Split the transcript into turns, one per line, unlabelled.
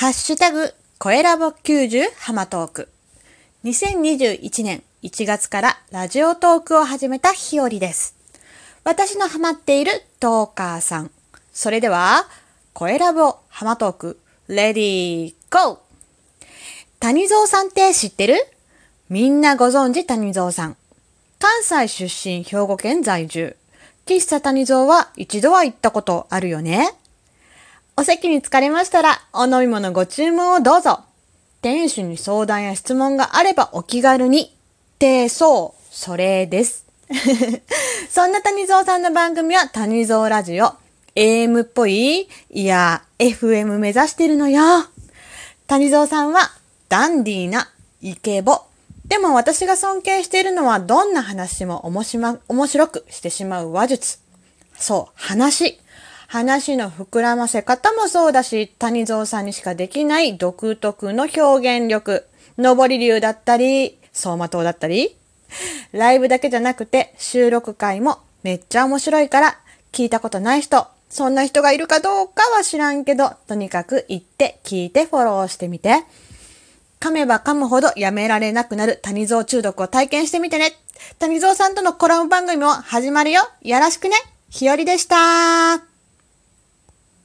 ハッシュタグ、声ラボ90ハマトーク。2021年1月からラジオトークを始めたひよりです。私のハマっているトーカーさん。それでは、声ラボハマトーク、レディーゴー谷蔵さんって知ってる？みんなご存知谷蔵さん。関西出身、兵庫県在住。喫茶谷蔵は一度は行ったことあるよねお席に着かれましたら、お飲み物ご注文をどうぞ。店主に相談や質問があればお気軽に。って、そう、それです。そんな谷蔵さんの番組は谷蔵ラジオ。AM っぽいいや、FM 目指してるのよ。谷蔵さんはダンディーなイケボ。でも私が尊敬しているのはどんな話も面白くしてしまう話術。そう、話。話の膨らませ方もそうだし、谷蔵さんにしかできない独特の表現力。上り流だったり、走馬灯だったり。ライブだけじゃなくて収録回もめっちゃ面白いから、聞いたことない人、そんな人がいるかどうかは知らんけど、とにかく行って聞いてフォローしてみて。噛めば噛むほどやめられなくなる谷蔵中毒を体験してみてね。谷蔵さんとのコラボ番組も始まるよ。よろしくね。ひよりでした。